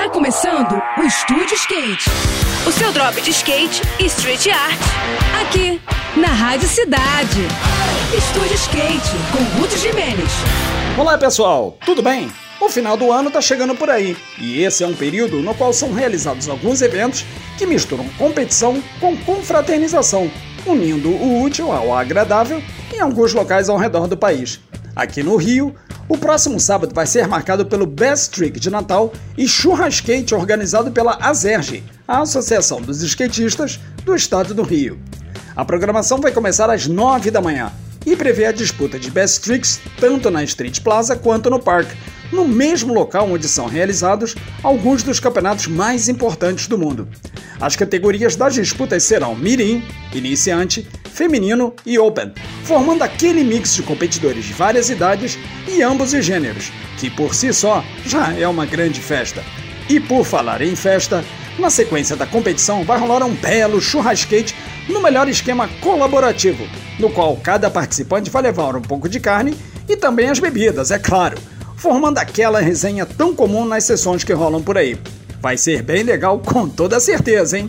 Tá começando o Estúdio Skate. O seu drop de skate e street art. Aqui, na Rádio Cidade. Estúdio Skate, com Ruth Jimenez. Olá pessoal, tudo bem? O final do ano está chegando por aí, e esse é um período no qual são realizados alguns eventos que misturam competição com confraternização, unindo o útil ao agradável em alguns locais ao redor do país. Aqui no Rio, o próximo sábado vai ser marcado pelo Best Trick de Natal e Churrascate organizado pela ASERGE, a Associação dos Skatistas do Estado do Rio. A programação vai começar às 9 da manhã e prevê a disputa de Best Tricks tanto na Street Plaza quanto no parque, no mesmo local onde são realizados alguns dos campeonatos mais importantes do mundo. As categorias das disputas serão Mirim, Iniciante, Feminino e Open, formando aquele mix de competidores de várias idades e ambos os gêneros, que por si só já é uma grande festa. E por falar em festa, na sequência da competição vai rolar um belo churrasquete no melhor esquema colaborativo, no qual cada participante vai levar um pouco de carne e também as bebidas, é claro formando aquela resenha tão comum nas sessões que rolam por aí. Vai ser bem legal com toda certeza, hein?